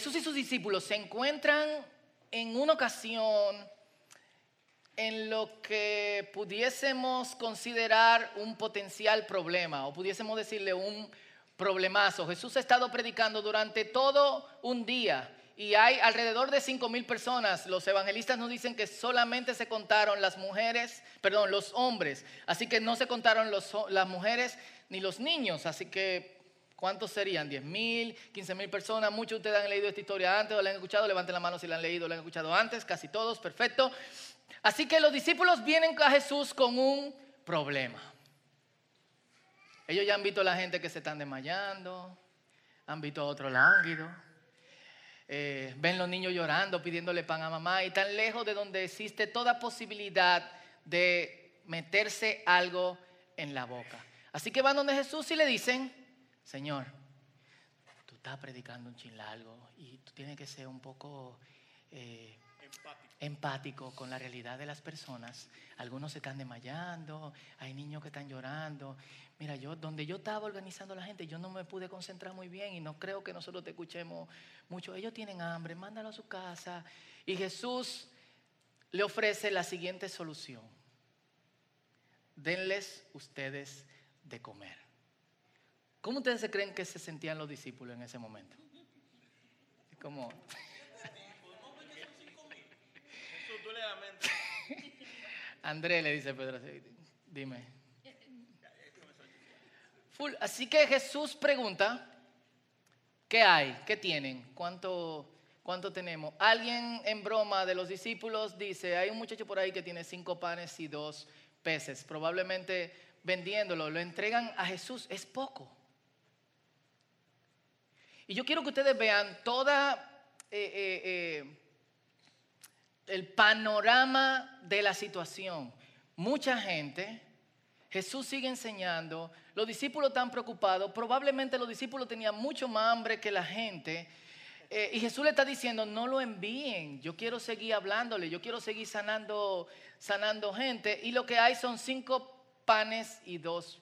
Jesús y sus discípulos se encuentran en una ocasión en lo que pudiésemos considerar un potencial problema o pudiésemos decirle un problemazo. Jesús ha estado predicando durante todo un día y hay alrededor de cinco mil personas. Los evangelistas nos dicen que solamente se contaron las mujeres, perdón, los hombres. Así que no se contaron las mujeres ni los niños. Así que, ¿cuántos serían? ¿Diez mil? ¿Quince mil personas? Muchos de ustedes han leído esta historia antes o la han escuchado. Levanten la mano si la han leído o la han escuchado antes. Casi todos, perfecto. Así que los discípulos vienen a Jesús con un problema. Ellos ya han visto a la gente que se están desmayando, han visto a otro lánguido, eh, ven los niños llorando, pidiéndole pan a mamá, y tan lejos de donde existe toda posibilidad de meterse algo en la boca. Así que van donde Jesús y le dicen, Señor, tú estás predicando un chin largo y tú tienes que ser un poco... Eh, empático con la realidad de las personas. Algunos se están desmayando, hay niños que están llorando. Mira, yo donde yo estaba organizando a la gente, yo no me pude concentrar muy bien y no creo que nosotros te escuchemos mucho. Ellos tienen hambre, mándalo a su casa. Y Jesús le ofrece la siguiente solución. Denles ustedes de comer. ¿Cómo ustedes se creen que se sentían los discípulos en ese momento? Como André le dice Pedro, dime. Así que Jesús pregunta, ¿qué hay? ¿Qué tienen? ¿Cuánto, ¿Cuánto tenemos? Alguien en broma de los discípulos dice, hay un muchacho por ahí que tiene cinco panes y dos peces. Probablemente vendiéndolo, lo entregan a Jesús. Es poco. Y yo quiero que ustedes vean toda... Eh, eh, eh, el panorama de la situación. Mucha gente, Jesús sigue enseñando, los discípulos están preocupados, probablemente los discípulos tenían mucho más hambre que la gente. Y Jesús le está diciendo, no lo envíen, yo quiero seguir hablándole, yo quiero seguir sanando, sanando gente. Y lo que hay son cinco panes y dos,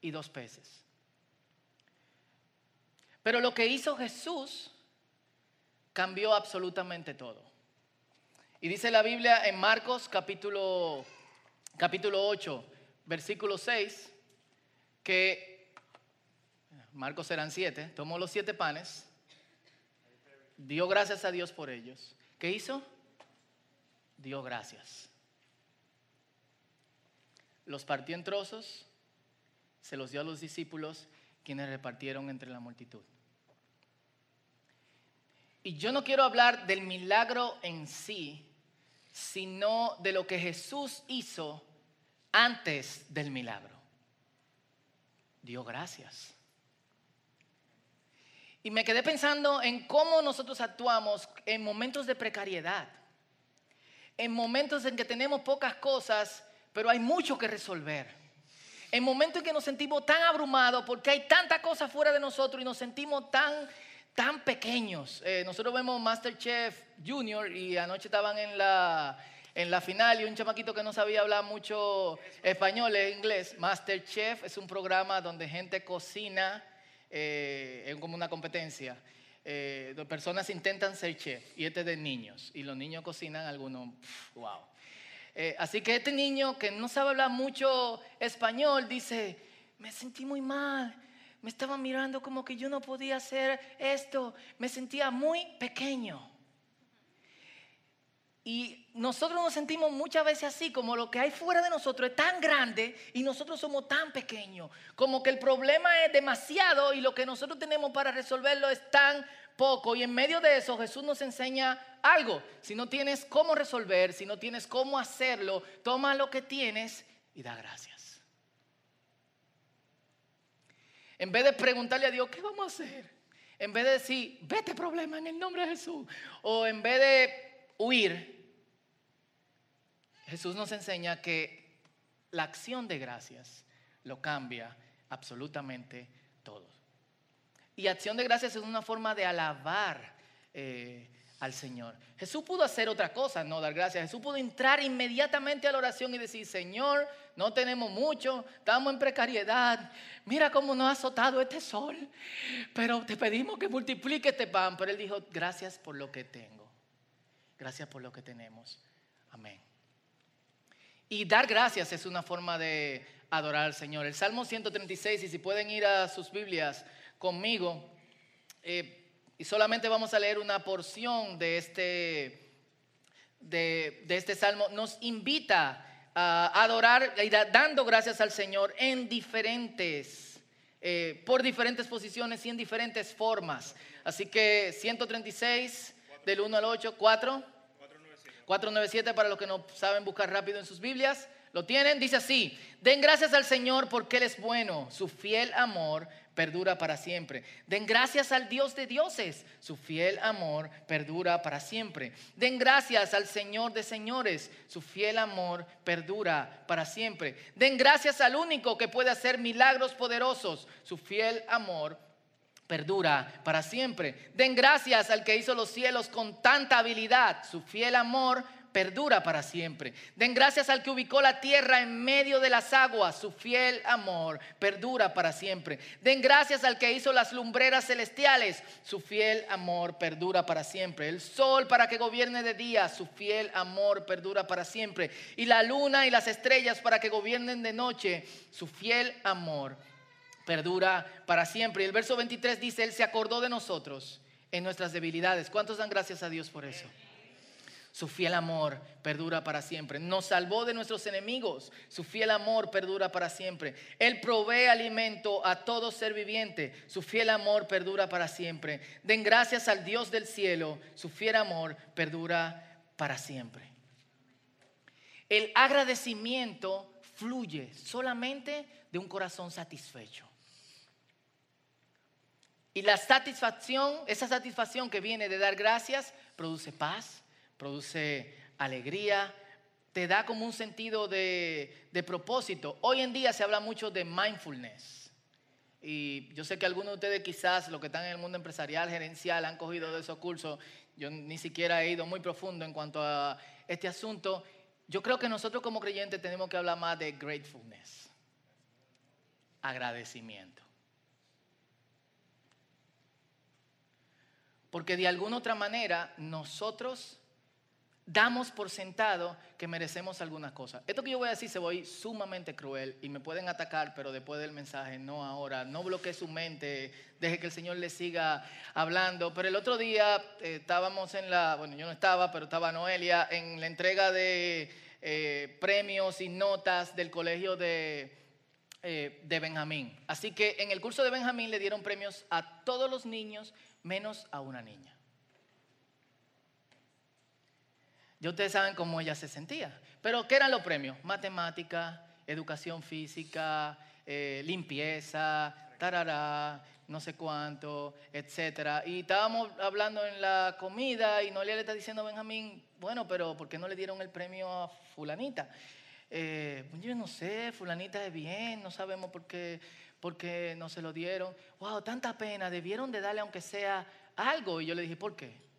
y dos peces. Pero lo que hizo Jesús cambió absolutamente todo. Y dice la Biblia en Marcos capítulo, capítulo 8, versículo 6, que Marcos eran siete, tomó los siete panes, dio gracias a Dios por ellos. ¿Qué hizo? Dio gracias. Los partió en trozos, se los dio a los discípulos, quienes repartieron entre la multitud. Y yo no quiero hablar del milagro en sí, sino de lo que Jesús hizo antes del milagro. Dio gracias. Y me quedé pensando en cómo nosotros actuamos en momentos de precariedad, en momentos en que tenemos pocas cosas, pero hay mucho que resolver. En momentos en que nos sentimos tan abrumados porque hay tanta cosa fuera de nosotros y nos sentimos tan tan pequeños. Eh, nosotros vemos Masterchef Junior y anoche estaban en la, en la final y un chamaquito que no sabía hablar mucho español e inglés. Masterchef es un programa donde gente cocina, eh, es como una competencia. Eh, personas intentan ser chef y este es de niños y los niños cocinan algunos, wow. Eh, así que este niño que no sabe hablar mucho español dice, me sentí muy mal, me estaba mirando como que yo no podía hacer esto, me sentía muy pequeño. Y nosotros nos sentimos muchas veces así, como lo que hay fuera de nosotros es tan grande y nosotros somos tan pequeños, como que el problema es demasiado y lo que nosotros tenemos para resolverlo es tan poco. Y en medio de eso Jesús nos enseña algo. Si no tienes cómo resolver, si no tienes cómo hacerlo, toma lo que tienes y da gracias. En vez de preguntarle a Dios, ¿qué vamos a hacer? En vez de decir, vete problema en el nombre de Jesús. O en vez de huir, Jesús nos enseña que la acción de gracias lo cambia absolutamente todo. Y acción de gracias es una forma de alabar eh, al Señor. Jesús pudo hacer otra cosa, no dar gracias. Jesús pudo entrar inmediatamente a la oración y decir, Señor, no tenemos mucho, estamos en precariedad. Mira cómo nos ha azotado este sol, pero te pedimos que multiplique este pan. Pero él dijo, gracias por lo que tengo. Gracias por lo que tenemos. Amén. Y dar gracias es una forma de adorar al Señor. El Salmo 136, y si pueden ir a sus Biblias conmigo, eh, y solamente vamos a leer una porción de este, de, este salmo. Nos invita a adorar, dando gracias al Señor en diferentes, eh, por diferentes posiciones y en diferentes formas. Así que 136 del 1 al 8, 4. 497 para los que no saben buscar rápido en sus Biblias. ¿Lo tienen? Dice así, den gracias al Señor porque Él es bueno, su fiel amor perdura para siempre. Den gracias al Dios de dioses, su fiel amor perdura para siempre. Den gracias al Señor de señores, su fiel amor perdura para siempre. Den gracias al único que puede hacer milagros poderosos, su fiel amor perdura para siempre. Den gracias al que hizo los cielos con tanta habilidad, su fiel amor perdura para siempre. Den gracias al que ubicó la tierra en medio de las aguas, su fiel amor perdura para siempre. Den gracias al que hizo las lumbreras celestiales, su fiel amor perdura para siempre. El sol para que gobierne de día, su fiel amor perdura para siempre. Y la luna y las estrellas para que gobiernen de noche, su fiel amor perdura para siempre. Y el verso 23 dice, Él se acordó de nosotros en nuestras debilidades. ¿Cuántos dan gracias a Dios por eso? Su fiel amor perdura para siempre. Nos salvó de nuestros enemigos. Su fiel amor perdura para siempre. Él provee alimento a todo ser viviente. Su fiel amor perdura para siempre. Den gracias al Dios del cielo. Su fiel amor perdura para siempre. El agradecimiento fluye solamente de un corazón satisfecho. Y la satisfacción, esa satisfacción que viene de dar gracias, produce paz, produce alegría, te da como un sentido de, propósito. Hoy en día se habla mucho de mindfulness. Y yo sé que algunos de ustedes quizás, los que están en el mundo empresarial, gerencial, han cogido de esos cursos. Yo ni siquiera he ido muy profundo en cuanto a este asunto. Yo creo que nosotros como creyentes tenemos que hablar más de gratefulness, agradecimiento. Porque de alguna otra manera nosotros damos por sentado que merecemos algunas cosas. Esto que yo voy a decir se voy sumamente cruel y me pueden atacar, pero después del mensaje, no ahora. No bloquee su mente, deje que el Señor le siga hablando. Pero el otro día eh, estábamos en la, bueno, yo no estaba, pero estaba Noelia, en la entrega de eh, premios y notas del colegio de, eh, de Benjamín. Así que en el curso de Benjamín le dieron premios a todos los niños, menos a una niña. Ya ustedes saben cómo ella se sentía. Pero ¿qué eran los premios? Matemática, educación física, eh, limpieza, tarará, no sé cuánto, etcétera. Y estábamos hablando en la comida y Noelia le está diciendo a Benjamín, bueno, pero ¿por qué no le dieron el premio a fulanita? Eh, yo no sé, fulanita es bien, no sabemos por qué, por qué no se lo dieron. Wow, tanta pena, debieron de darle aunque sea algo. Y yo le dije, ¿por qué?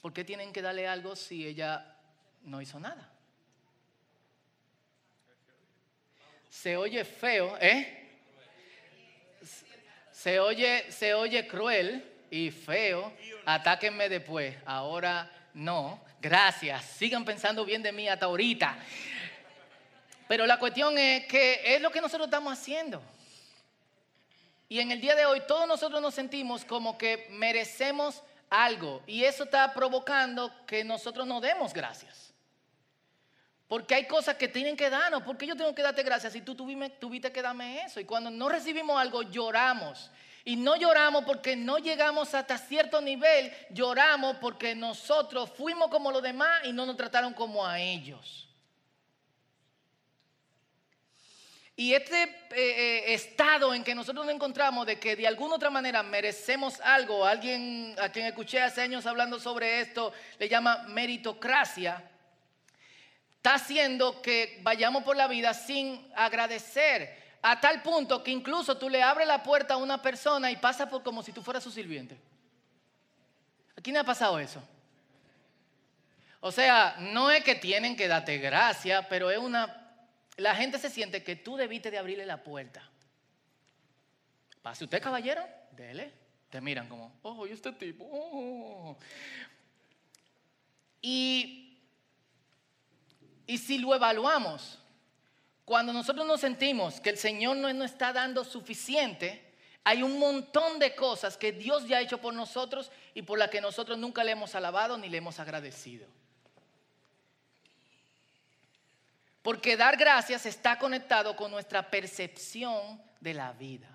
¿Por qué tienen que darle algo si ella no hizo nada? Se oye feo, ¿eh? Se oye, se oye cruel y feo. Atáquenme después. Ahora no. Gracias. Sigan pensando bien de mí hasta ahorita. Pero la cuestión es que es lo que nosotros estamos haciendo. Y en el día de hoy todos nosotros nos sentimos como que merecemos algo. Y eso está provocando que nosotros no demos gracias. Porque hay cosas que tienen que darnos. porque yo tengo que darte gracias si tú tuviste, que darme eso? Y cuando no recibimos algo, lloramos. Y no lloramos porque no llegamos hasta cierto nivel. Lloramos porque nosotros fuimos como los demás y no nos trataron como a ellos. Y este eh, eh, estado en que nosotros nos encontramos de que de alguna otra manera merecemos algo, alguien a quien escuché hace años hablando sobre esto, le llama meritocracia, está haciendo que vayamos por la vida sin agradecer a tal punto que incluso tú le abres la puerta a una persona y pasa por como si tú fueras su sirviente. ¿A quién ha pasado eso? O sea, no es que tienen que darte gracia, pero es una... La gente se siente que tú debiste de abrirle la puerta. Pase usted, caballero, dele. Te miran como, oh, ¿y este tipo? Oh. Y, y si lo evaluamos, cuando nosotros nos sentimos que el Señor no nos está dando suficiente, hay un montón de cosas que Dios ya ha hecho por nosotros y por las que nosotros nunca le hemos alabado ni le hemos agradecido. Porque dar gracias está conectado con nuestra percepción de la vida.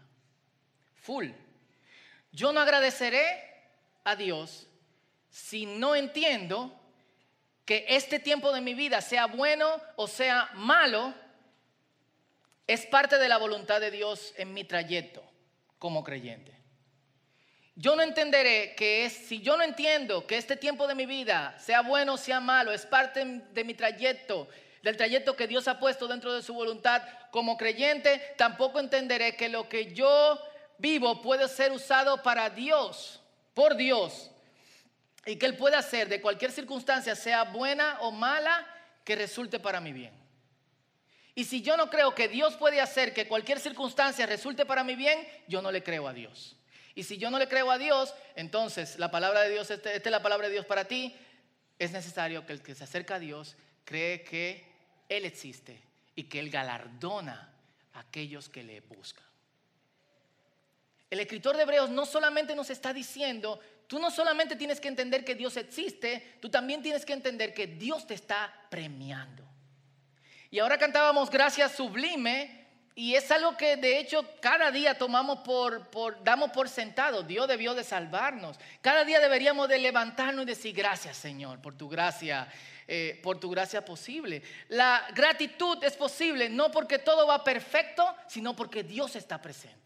Full. Yo no agradeceré a Dios si no entiendo que este tiempo de mi vida, sea bueno o sea malo, es parte de la voluntad de Dios en mi trayecto como creyente. Yo no entenderé que es, si yo no entiendo que este tiempo de mi vida, sea bueno o sea malo, es parte de mi trayecto, del trayecto que Dios ha puesto dentro de su voluntad como creyente, tampoco entenderé que lo que yo vivo puede ser usado para Dios, por Dios, y que Él puede hacer de cualquier circunstancia, sea buena o mala, que resulte para mi bien. Y si yo no creo que Dios puede hacer que cualquier circunstancia resulte para mi bien, yo no le creo a Dios. Y si yo no le creo a Dios, entonces la palabra de Dios, esta, esta es la palabra de Dios para ti, es necesario que el que se acerca a Dios cree que Él existe y que Él galardona a aquellos que le buscan. El escritor de Hebreos no solamente nos está diciendo, tú no solamente tienes que entender que Dios existe, tú también tienes que entender que Dios te está premiando. Y ahora cantábamos Gracias Sublime, y es algo que de hecho cada día tomamos por, por, damos por sentado. Dios debió de salvarnos. Cada día deberíamos de levantarnos y decir gracias Señor por tu gracia, eh, por tu gracia posible. La gratitud es posible no porque todo va perfecto, sino porque Dios está presente.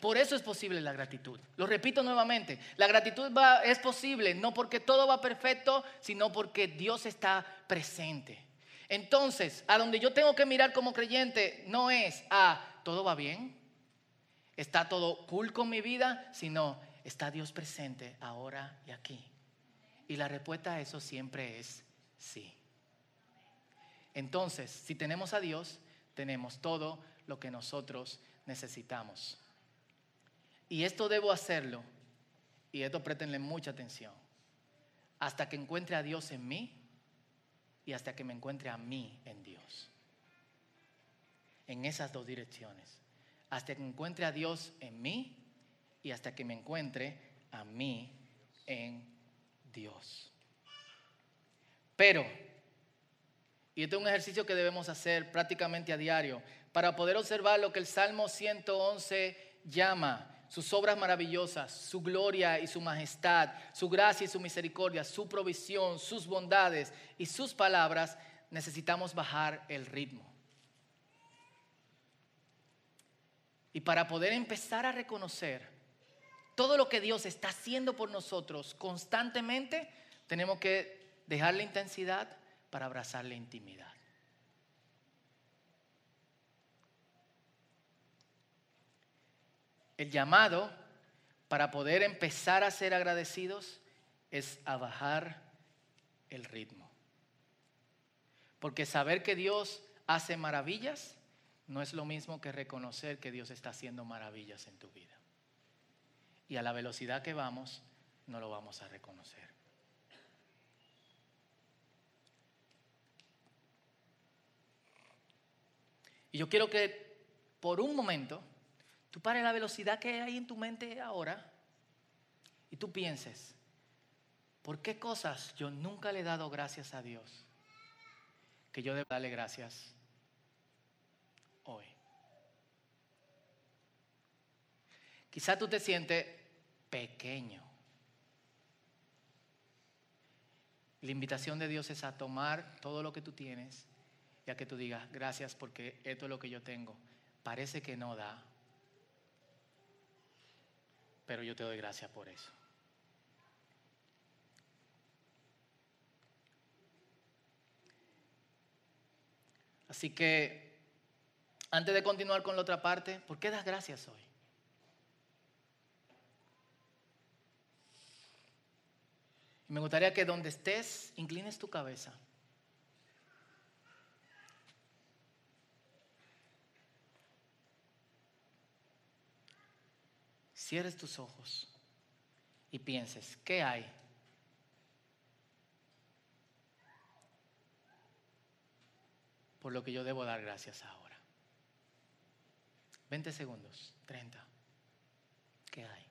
Por eso es posible la gratitud. Lo repito nuevamente, la gratitud es posible no porque todo va perfecto, sino porque Dios está presente. Entonces, a donde yo tengo que mirar como creyente no es a todo va bien, está todo cool con mi vida, sino está Dios presente ahora y aquí. Y la respuesta a eso siempre es sí. Entonces, si tenemos a Dios, tenemos todo lo que nosotros necesitamos. Y esto debo hacerlo, y esto prétenle mucha atención, hasta que encuentre a Dios en mí y hasta que me encuentre a mí en Dios. En esas dos direcciones. Hasta que encuentre a Dios en mí y hasta que me encuentre a mí en Dios. Pero, y este es un ejercicio que debemos hacer prácticamente a diario, para poder observar lo que el Salmo 111 llama sus obras maravillosas, su gloria y su majestad, su gracia y su misericordia, su provisión, sus bondades y sus palabras, necesitamos bajar el ritmo. Y para poder empezar a reconocer todo lo que Dios está haciendo por nosotros constantemente, tenemos que dejar la intensidad para abrazar la intimidad. El llamado para poder empezar a ser agradecidos es a bajar el ritmo. Porque saber que Dios hace maravillas no es lo mismo que reconocer que Dios está haciendo maravillas en tu vida. Y a la velocidad que vamos, no lo vamos a reconocer. Y yo quiero que por un momento Tú pares la velocidad que hay en tu mente ahora y tú pienses, ¿por qué cosas yo nunca le he dado gracias a Dios? Que yo debo darle gracias hoy. Quizá tú te sientes pequeño. La invitación de Dios es a tomar todo lo que tú tienes y a que tú digas, gracias porque esto es lo que yo tengo. Parece que no da, pero yo te doy gracias por eso. Así que Antes de continuar con la otra parte, ¿por qué das gracias hoy? Me gustaría que donde estés, inclines tu cabeza. Cierres tus ojos y pienses, ¿qué hay? Por lo que yo debo dar gracias ahora. 20 segundos, 30. ¿Qué hay?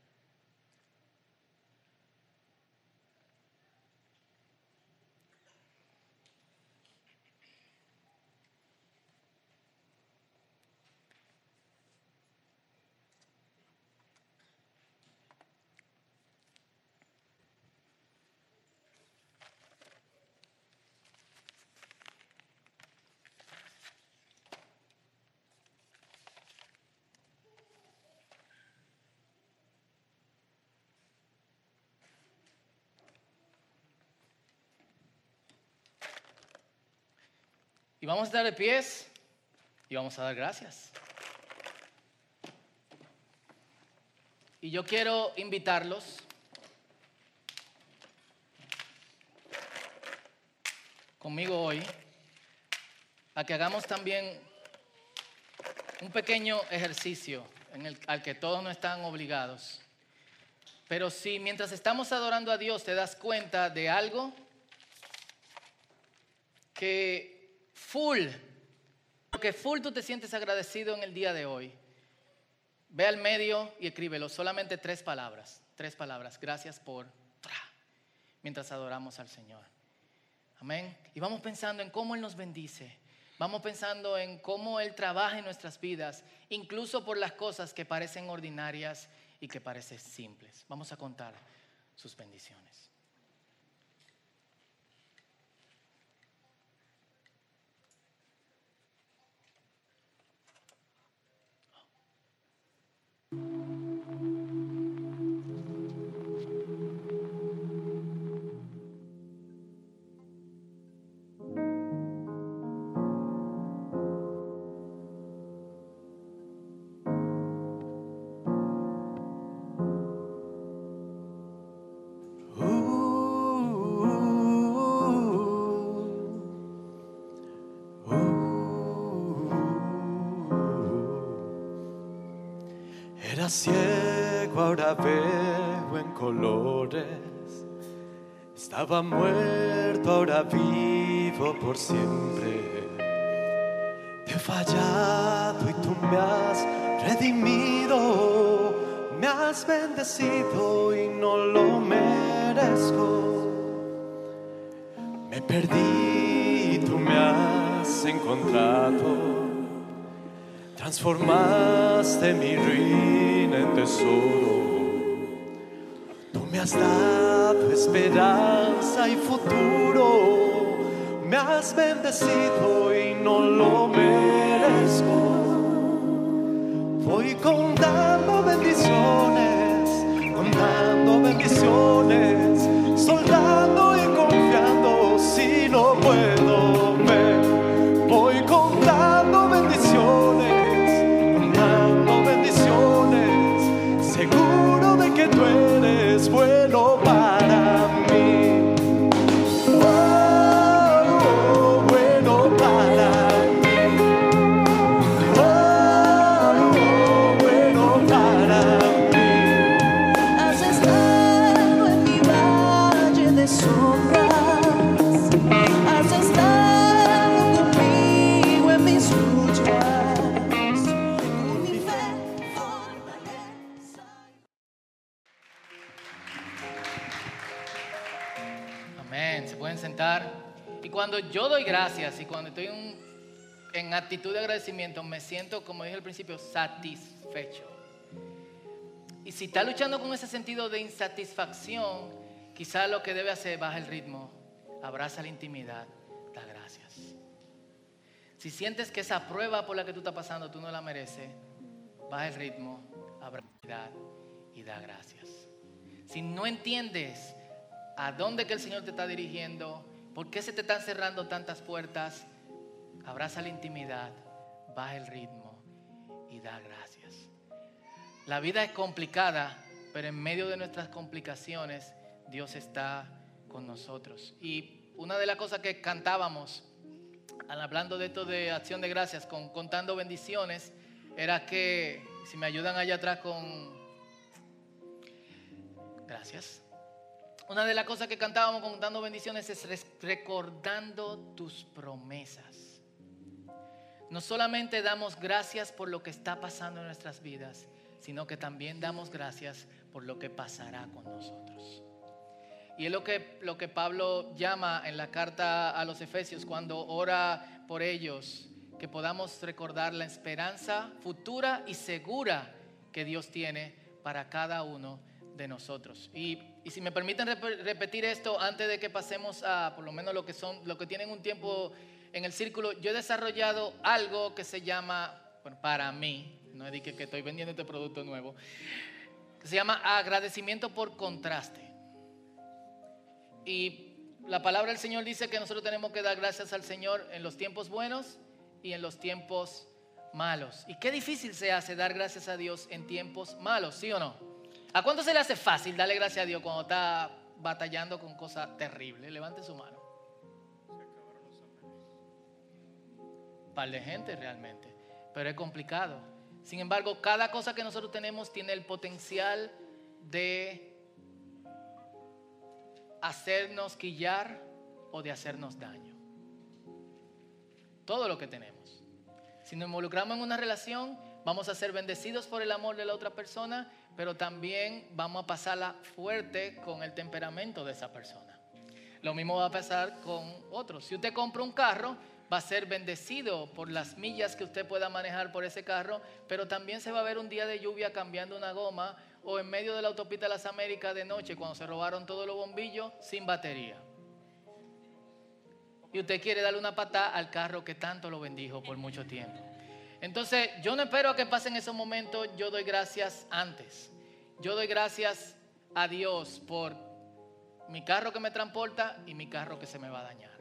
Y vamos a estar de pies y vamos a dar gracias. Y yo quiero invitarlos conmigo hoy a que hagamos también un pequeño ejercicio en el, al que todos no están obligados. Pero si mientras estamos adorando a Dios te das cuenta de algo que full, porque full tú te sientes agradecido en el día de hoy. Ve al medio y escríbelo, solamente tres palabras, tres palabras. Gracias por, mientras adoramos al Señor. Amén. Y vamos pensando en cómo Él nos bendice. Vamos pensando en cómo Él trabaja en nuestras vidas, incluso por las cosas que parecen ordinarias y que parecen simples. Vamos a contar sus bendiciones. Veo en colores. Estaba muerto, ahora vivo por siempre. Te he fallado y tú me has redimido. Me has bendecido y no lo merezco. Me perdí y tú me has encontrado transformaste mi ruina en tesoro. Has dado esperanza y futuro. Me has bendecido y no lo merezco. Voy contando bendiciones, contando bendiciones, cuando yo doy gracias y cuando estoy en, actitud de agradecimiento, me siento, como dije al principio, satisfecho. Y si está luchando con ese sentido de insatisfacción, quizá lo que debe hacer es baja el ritmo, abraza la intimidad, da gracias. Si sientes que esa prueba por la que tú estás pasando tú no la mereces, baja el ritmo, abraza la intimidad y da gracias. Si no entiendes a dónde que el Señor te está dirigiendo, por qué se te están cerrando tantas puertas, abraza la intimidad, baja el ritmo y da gracias. La vida es complicada, pero en medio de nuestras complicaciones Dios está con nosotros. Y una de las cosas que cantábamos hablando de esto de acción de gracias, con, contando bendiciones, era que, si me ayudan allá atrás con... Gracias. Una de las cosas que cantábamos contando bendiciones es recordando tus promesas. No solamente damos gracias por lo que está pasando en nuestras vidas, sino que también damos gracias por lo que pasará con nosotros. Y es lo que, lo que Pablo llama en la carta a los Efesios cuando ora por ellos, que podamos recordar la esperanza futura y segura que Dios tiene para cada uno de nosotros. Y, y si me permiten rep- repetir esto antes de que pasemos a por lo menos lo que son, lo que tienen un tiempo en el círculo, yo he desarrollado algo que se llama, bueno, para mí, no es que, que estoy vendiendo este producto nuevo, que se llama agradecimiento por contraste. Y la palabra del Señor dice que nosotros tenemos que dar gracias al Señor en los tiempos buenos y en los tiempos malos. Y qué difícil se hace dar gracias a Dios en tiempos malos, ¿sí o no? ¿A cuánto se le hace fácil darle gracias a Dios cuando está batallando con cosas terribles? Levante su mano. Par de gente realmente, pero es complicado. Sin embargo, cada cosa que nosotros tenemos tiene el potencial de hacernos quillar o de hacernos daño. Todo lo que tenemos. Si nos involucramos en una relación, vamos a ser bendecidos por el amor de la otra persona, pero también vamos a pasarla fuerte con el temperamento de esa persona. Lo mismo va a pasar con otros. Si usted compra un carro, va a ser bendecido por las millas que usted pueda manejar por ese carro, pero también se va a ver un día de lluvia cambiando una goma o en medio de la autopista de las Américas de noche cuando se robaron todos los bombillos sin batería. Y usted quiere darle una patada al carro que tanto lo bendijo por mucho tiempo. Entonces, yo no espero que pasen esos momentos, yo doy gracias antes. Yo doy gracias a Dios por mi carro que me transporta y mi carro que se me va a dañar.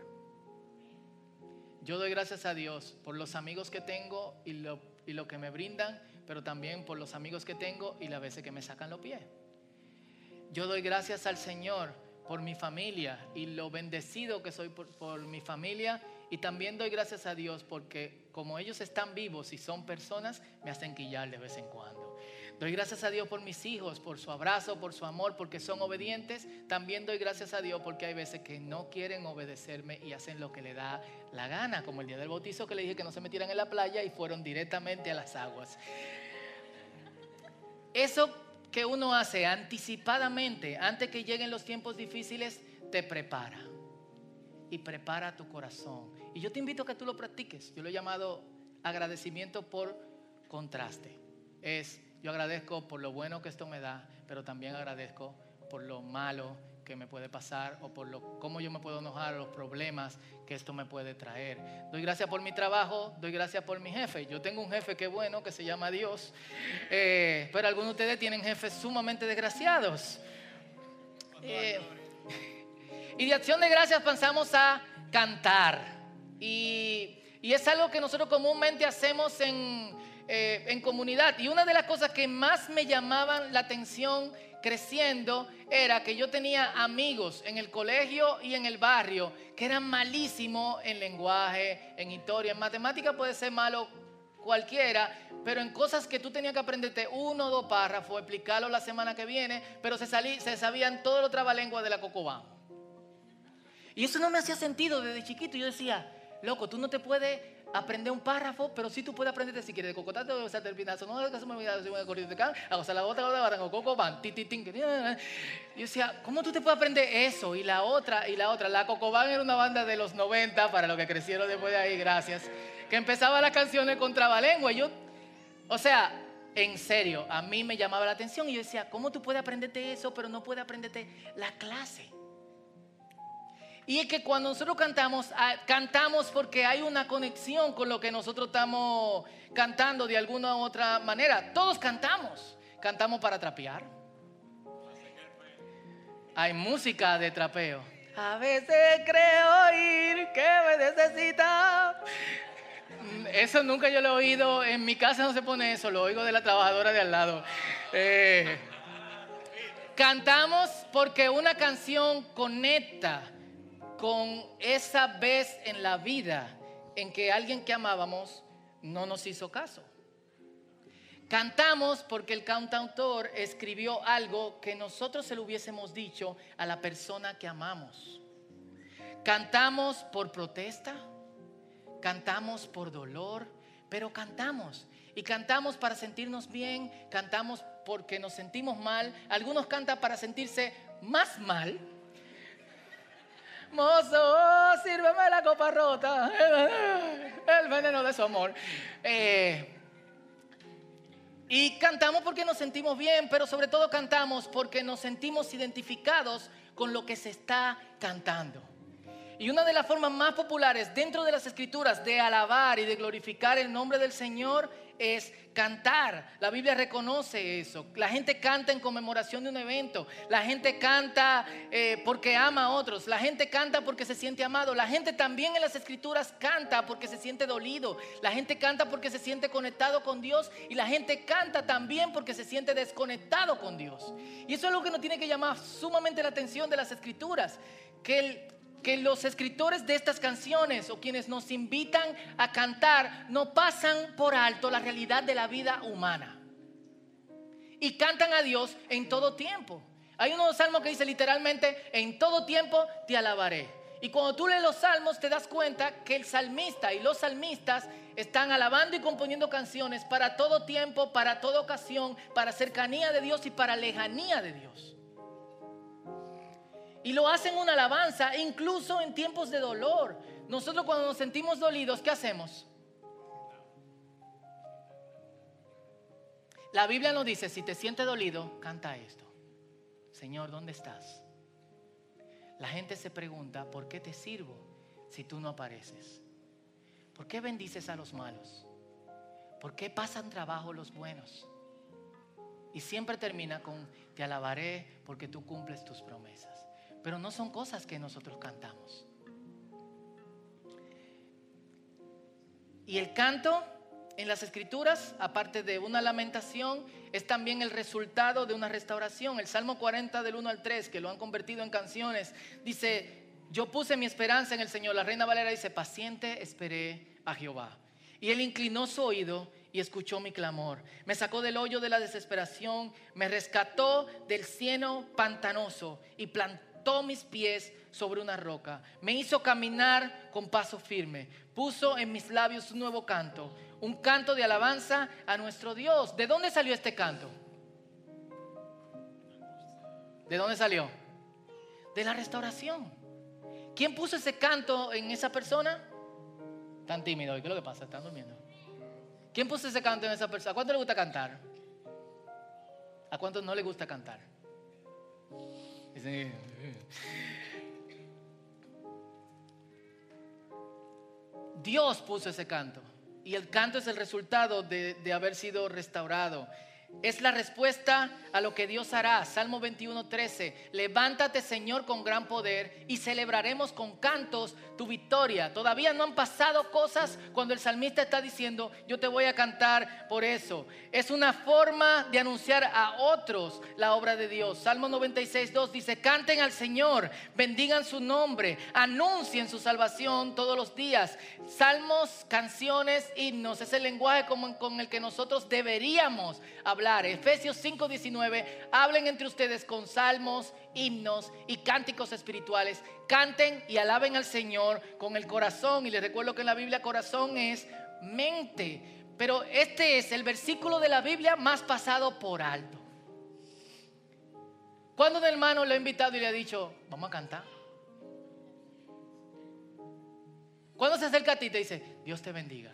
Yo doy gracias a Dios por los amigos que tengo y lo, y lo que me brindan, pero también por los amigos que tengo y las veces que me sacan los pies. Yo doy gracias al Señor por mi familia y lo bendecido que soy por, por mi familia. Y también doy gracias a Dios porque como ellos están vivos y son personas, me hacen quillar de vez en cuando. Doy gracias a Dios por mis hijos, por su abrazo, por su amor, porque son obedientes. También doy gracias a Dios porque hay veces que no quieren obedecerme y hacen lo que le da la gana, como el día del bautizo que le dije que no se metieran en la playa y fueron directamente a las aguas. Eso que uno hace anticipadamente, antes que lleguen los tiempos difíciles, te prepara. Y prepara tu corazón. Y yo te invito a que tú lo practiques. Yo lo he llamado agradecimiento por contraste. Es, yo agradezco por lo bueno que esto me da, pero también agradezco por lo malo que me puede pasar o por lo, cómo yo me puedo enojar, los problemas que esto me puede traer. Doy gracias por mi trabajo, doy gracias por mi jefe. Yo tengo un jefe que bueno, que se llama Dios, eh, pero algunos de ustedes tienen jefes sumamente desgraciados. Eh, y de acción de gracias pensamos a cantar. Y, y es algo que nosotros comúnmente hacemos en, eh, en comunidad. Y una de las cosas que más me llamaban la atención creciendo era que yo tenía amigos en el colegio y en el barrio que eran malísimos en lenguaje, en historia, en matemática puede ser malo cualquiera, pero en cosas que tú tenías que aprenderte uno o dos párrafos, explicarlo la semana que viene, pero se, salí, se sabían todos los trabalenguas de la Cocobán. Y eso no me hacía sentido desde chiquito. Yo decía, loco, tú no te puedes aprender un párrafo, pero sí tú puedes aprenderte si quieres de cocotate o sea, terminazo, no que se me olvida, se me de can, o sea, la otra, la otra, coco, van, ti, ti, que, eh. Yo decía, ¿cómo tú te puedes aprender eso? Y la otra, y la otra. La Cocobán era una banda de los 90, para los que crecieron después de ahí, gracias, que empezaba las canciones con trabalengua. Yo, o sea, en serio, a mí me llamaba la atención y yo decía, ¿cómo tú puedes aprenderte eso, pero no puedes aprenderte la clase? Y es que cuando nosotros cantamos, ah, cantamos porque hay una conexión con lo que nosotros estamos cantando de alguna u otra manera. Todos cantamos. Cantamos para trapear. Hay música de trapeo. A veces creo oír que me necesita. Eso nunca yo lo he oído. En mi casa no se pone eso, lo oigo de la trabajadora de al lado. Eh, cantamos porque una canción conecta con esa vez en la vida en que alguien que amábamos no nos hizo caso. Cantamos porque el cantautor escribió algo que nosotros se lo hubiésemos dicho a la persona que amamos. Cantamos por protesta, cantamos por dolor, pero cantamos. Y cantamos para sentirnos bien, cantamos porque nos sentimos mal. Algunos cantan para sentirse más mal. Mozo, sírveme la copa rota, el veneno de su amor. Eh, y cantamos porque nos sentimos bien, pero sobre todo cantamos porque nos sentimos identificados con lo que se está cantando. Y una de las formas más populares dentro de las escrituras de alabar y de glorificar el nombre del Señor es cantar. La Biblia reconoce eso. La gente canta en conmemoración de un evento. La gente canta eh, porque ama a otros. La gente canta porque se siente amado. La gente también en las escrituras canta porque se siente dolido. La gente canta porque se siente conectado con Dios. Y la gente canta también porque se siente desconectado con Dios. Y eso es lo que nos tiene que llamar sumamente la atención de las escrituras. Que el que los escritores de estas canciones o quienes nos invitan a cantar no pasan por alto la realidad de la vida humana. Y cantan a Dios en todo tiempo. Hay uno de los salmos que dice literalmente, en todo tiempo te alabaré. Y cuando tú lees los salmos te das cuenta que el salmista y los salmistas están alabando y componiendo canciones para todo tiempo, para toda ocasión, para cercanía de Dios y para lejanía de Dios. Y lo hacen una alabanza, incluso en tiempos de dolor. Nosotros cuando nos sentimos dolidos, ¿qué hacemos? La Biblia nos dice, si te sientes dolido, canta esto. Señor, ¿dónde estás? La gente se pregunta, ¿por qué te sirvo si tú no apareces? ¿Por qué bendices a los malos? ¿Por qué pasan trabajo los buenos? Y siempre termina con, te alabaré porque tú cumples tus promesas. Pero no son cosas que nosotros cantamos. Y el canto en las escrituras, aparte de una lamentación, es también el resultado de una restauración. El Salmo 40 del 1 al 3, que lo han convertido en canciones, dice, yo puse mi esperanza en el Señor. La Reina Valera dice, paciente esperé a Jehová. Y él inclinó su oído y escuchó mi clamor. Me sacó del hoyo de la desesperación, me rescató del cieno pantanoso y plantó mis pies sobre una roca. Me hizo caminar con paso firme. Puso en mis labios un nuevo canto, un canto de alabanza a nuestro Dios. ¿De dónde salió este canto? ¿De dónde salió? De la restauración. ¿Quién puso ese canto en esa persona? Tan tímido. ¿Qué es lo que pasa? Están durmiendo. ¿Quién puso ese canto en esa persona? ¿A cuánto le gusta cantar? ¿A cuánto no le gusta cantar? Dios puso ese canto. Y el canto es el resultado de, de haber sido restaurado. Es la respuesta a lo que Dios hará. Salmo 21, 13. Levántate, Señor, con gran poder y celebraremos con cantos tu victoria. Todavía no han pasado cosas cuando el salmista está diciendo, yo te voy a cantar por eso. Es una forma de anunciar a otros la obra de Dios. Salmo 96, 2 dice, canten al Señor, bendigan su nombre, anuncien su salvación todos los días. Salmos, canciones, himnos, es el lenguaje con el que nosotros deberíamos hablar. Efesios 5, 19, hablen entre ustedes con salmos, himnos y cánticos espirituales. Canten y alaben al Señor con el corazón. Y les recuerdo que en la Biblia corazón es mente. Pero este es el versículo de la Biblia más pasado por alto. Cuando un hermano le ha invitado y le ha dicho, vamos a cantar? Cuando se acerca a ti y te dice, Dios te bendiga.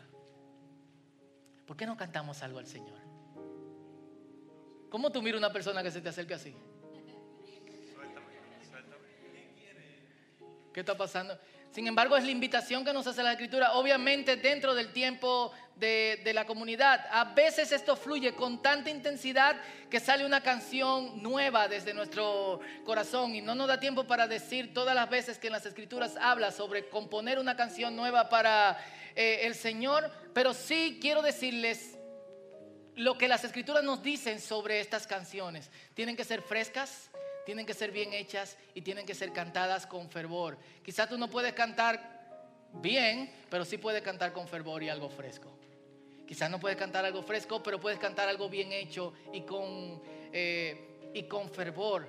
¿Por qué no cantamos algo al Señor? ¿Cómo tú miras una persona que se te acerca así? ¿Qué está pasando? Sin embargo, es la invitación que nos hace la Escritura, obviamente dentro del tiempo de, de la comunidad. A veces esto fluye con tanta intensidad que sale una canción nueva desde nuestro corazón y no nos da tiempo para decir todas las veces que en las Escrituras habla sobre componer una canción nueva para eh, el Señor, pero sí quiero decirles lo que las escrituras nos dicen sobre estas canciones. Tienen que ser frescas, tienen que ser bien hechas y tienen que ser cantadas con fervor. Quizás tú no puedes cantar bien, pero sí puedes cantar con fervor y algo fresco. Quizás no puedes cantar algo fresco, pero puedes cantar algo bien hecho y con, eh, y con fervor.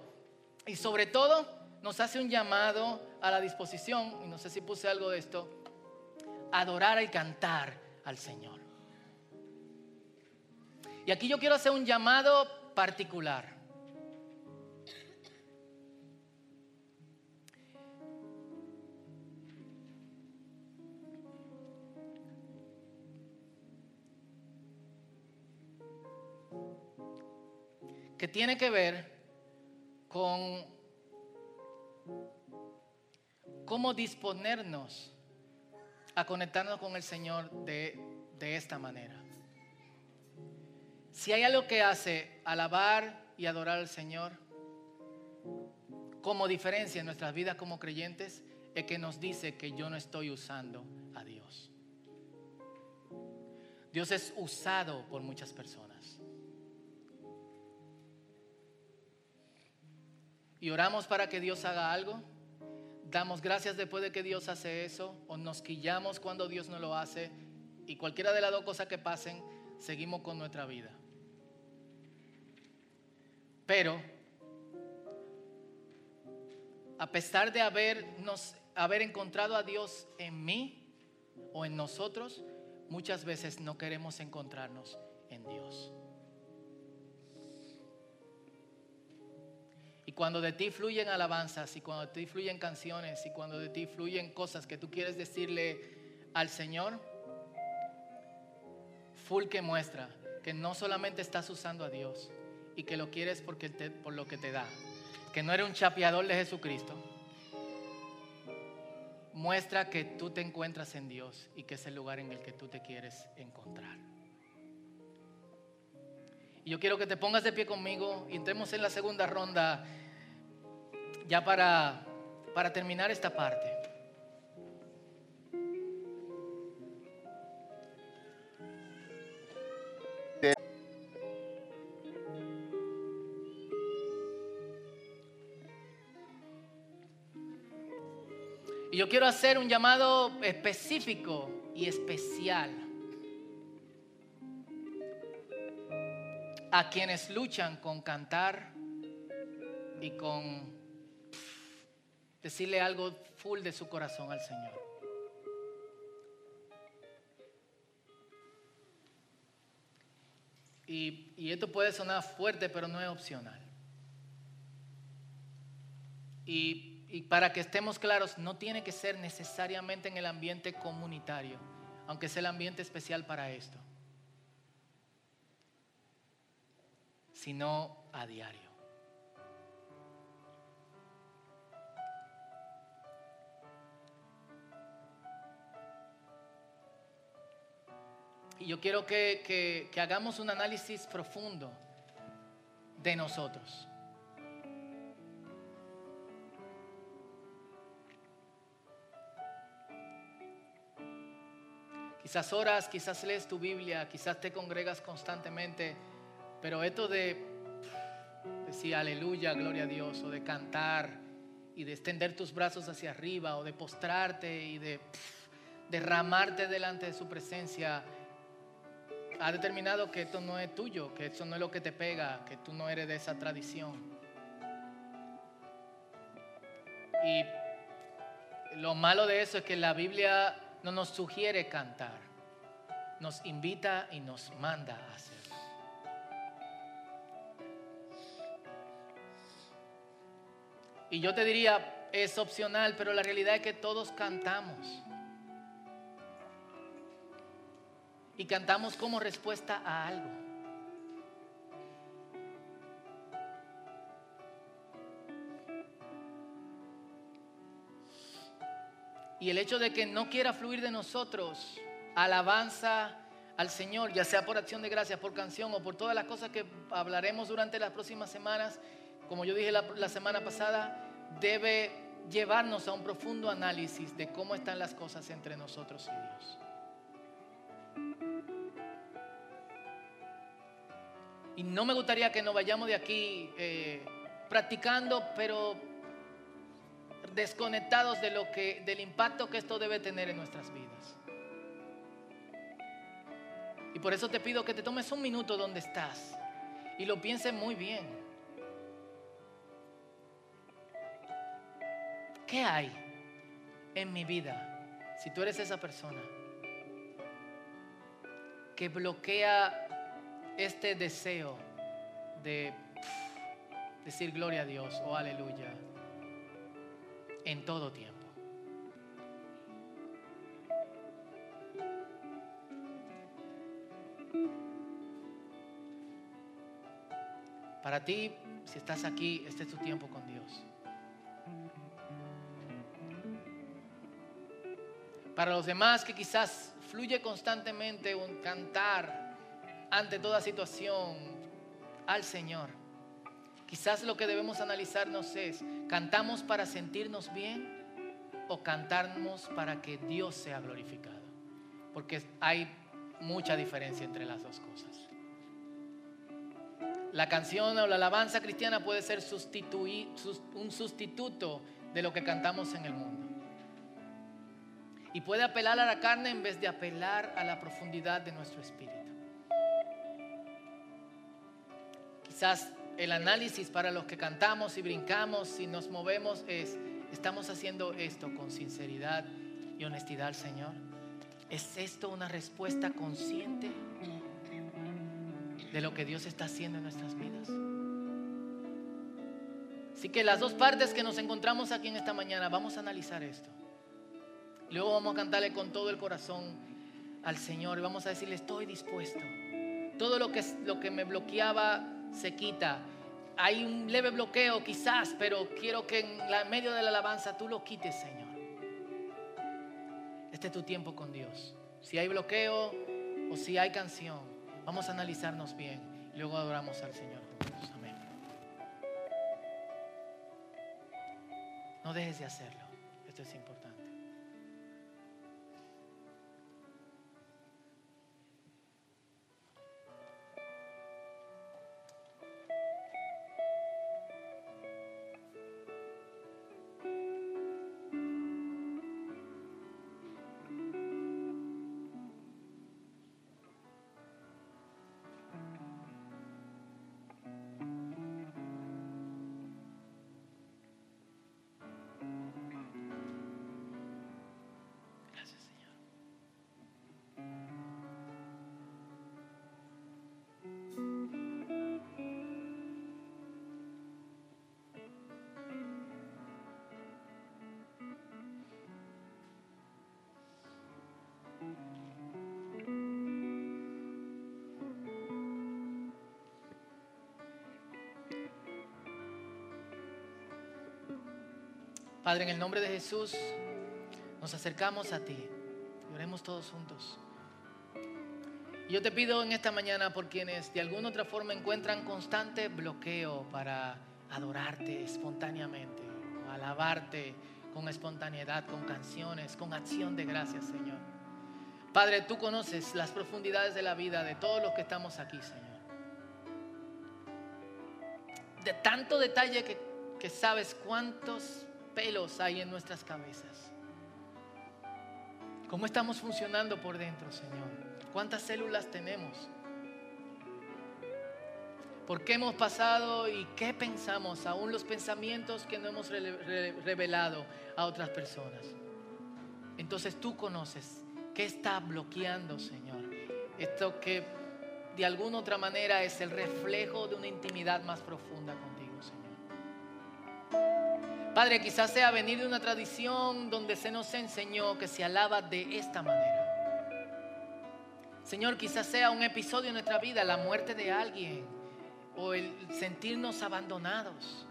Y sobre todo nos hace un llamado a la disposición, y no sé si puse algo de esto, adorar y cantar al Señor. Y aquí yo quiero hacer un llamado particular. Que tiene que ver con cómo disponernos a conectarnos con el Señor de, de esta manera. Si hay algo que hace alabar y adorar al Señor como diferencia en nuestras vidas como creyentes, es que nos dice que yo no estoy usando a Dios. Dios es usado por muchas personas. Y oramos para que Dios haga algo. Damos gracias después de que Dios hace eso. O nos quillamos cuando Dios no lo hace. Y cualquiera de las dos cosas que pasen, seguimos con nuestra vida. Pero, a pesar de habernos, haber encontrado a Dios en mí o en nosotros, muchas veces no queremos encontrarnos en Dios. Y cuando de ti fluyen alabanzas y cuando de ti fluyen canciones y cuando de ti fluyen cosas que tú quieres decirle al Señor, full que muestra que no solamente estás usando a Dios y que lo quieres porque por lo que te da, que no eres un chapeador de Jesucristo, muestra que tú te encuentras en Dios y que es el lugar en el que tú te quieres encontrar. Y yo quiero que te pongas de pie conmigo y entremos en la segunda ronda ya para, para terminar esta parte. Y yo quiero hacer un llamado específico y especial a quienes luchan con cantar y con decirle algo full de su corazón al Señor. Y, y esto puede sonar fuerte, pero no es opcional. Y, y para que estemos claros, no tiene que ser necesariamente en el ambiente comunitario, aunque es el ambiente especial para esto, sino a diario. Y yo quiero que- que hagamos un análisis profundo de nosotros. Quizás oras, quizás lees tu Biblia, quizás te congregas constantemente, pero esto de decir aleluya, gloria a Dios, o de cantar y de extender tus brazos hacia arriba, o de postrarte y de derramarte delante de su presencia, ha determinado que esto no es tuyo, que esto no es lo que te pega, que tú no eres de esa tradición. Y lo malo de eso es que la Biblia no nos sugiere cantar, nos invita y nos manda a hacerlo. Y yo te diría, es opcional, pero la realidad es que todos cantamos. Y cantamos como respuesta a algo. Y el hecho de que no quiera fluir de nosotros alabanza al Señor, ya sea por acción de gracias, por canción o por todas las cosas que hablaremos durante las próximas semanas, como yo dije la, semana pasada, debe llevarnos a un profundo análisis de cómo están las cosas entre nosotros y Dios. Y no me gustaría que nos vayamos de aquí eh, practicando, pero desconectados de lo que, del impacto que esto debe tener en nuestras vidas. Y por eso te pido que te tomes un minuto donde estás y lo pienses muy bien. ¿Qué hay en mi vida si tú eres esa persona que bloquea este deseo de decir gloria a Dios o aleluya en todo tiempo. Para ti, si estás aquí, este es tu tiempo con Dios. Para los demás que quizás fluye constantemente un cantar ante toda situación al Señor. Quizás lo que debemos analizarnos es, ¿cantamos para sentirnos bien o cantamos para que Dios sea glorificado? Porque hay mucha diferencia entre las dos cosas. La canción o la alabanza cristiana puede ser un sustituto de lo que cantamos en el mundo. Y puede apelar a la carne en vez de apelar a la profundidad de nuestro espíritu. Quizás el análisis para los que cantamos y brincamos y nos movemos es, ¿estamos haciendo esto con sinceridad y honestidad al Señor? ¿Es esto una respuesta consciente de lo que Dios está haciendo en nuestras vidas? Así que las dos partes que nos encontramos aquí en esta mañana, vamos a analizar esto. Luego vamos a cantarle con todo el corazón al Señor y vamos a decirle, estoy dispuesto. Todo lo que, lo que me bloqueaba se quita. Hay un leve bloqueo quizás, pero quiero que en medio de la alabanza tú lo quites, Señor. Este es tu tiempo con Dios. Si hay bloqueo o si hay canción, vamos a analizarnos bien. Luego adoramos al Señor. Amén. No dejes de hacerlo. Esto es importante. Padre, en el nombre de Jesús, nos acercamos a ti oremos todos juntos. Yo te pido en esta mañana por quienes de alguna otra forma encuentran constante bloqueo para adorarte espontáneamente, alabarte con espontaneidad, con canciones, con acción de gracias, Señor. Padre, tú conoces las profundidades de la vida de todos los que estamos aquí, Señor. De tanto detalle que, que sabes cuántos pelos hay en nuestras cabezas. ¿Cómo estamos funcionando por dentro, Señor? ¿Cuántas células tenemos? ¿Por qué hemos pasado y qué pensamos? Aún los pensamientos que no hemos revelado a otras personas. Entonces tú conoces qué está bloqueando, Señor. Esto que de alguna otra manera es el reflejo de una intimidad más profunda contigo, Señor. Padre, quizás sea venir de una tradición donde se nos enseñó que se alaba de esta manera. Señor, quizás sea un episodio en nuestra vida, la muerte de alguien o el sentirnos abandonados.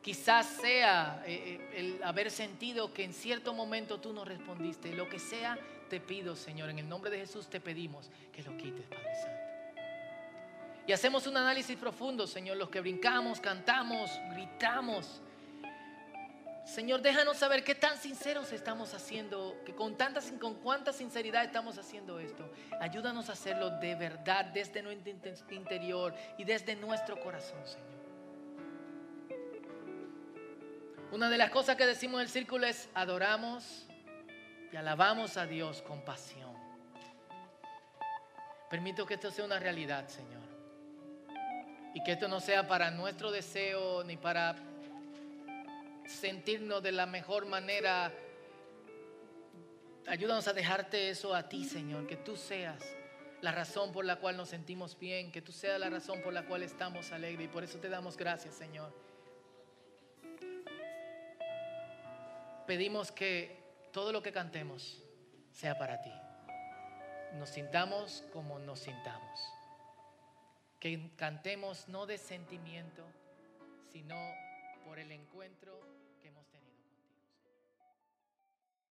Quizás sea eh, eh, el haber sentido que en cierto momento tú no respondiste. Lo que sea, te pido, Señor, en el nombre de Jesús te pedimos que lo quites, Padre Santo. Y hacemos un análisis profundo, Señor, los que brincamos, cantamos, gritamos. Señor, déjanos saber qué tan sinceros estamos haciendo, que con con cuánta sinceridad estamos haciendo esto. Ayúdanos a hacerlo de verdad desde nuestro interior y desde nuestro corazón, Señor. Una de las cosas que decimos en el círculo es adoramos y alabamos a Dios con pasión. Permito que esto sea una realidad, Señor. Y que esto no sea para nuestro deseo ni para sentirnos de la mejor manera. Ayúdanos a dejarte eso a ti, Señor. Que tú seas la razón por la cual nos sentimos bien. Que tú seas la razón por la cual estamos alegres. Y por eso te damos gracias, Señor. Pedimos que todo lo que cantemos sea para ti. Nos sintamos como nos sintamos. Que cantemos no de sentimiento, sino por el encuentro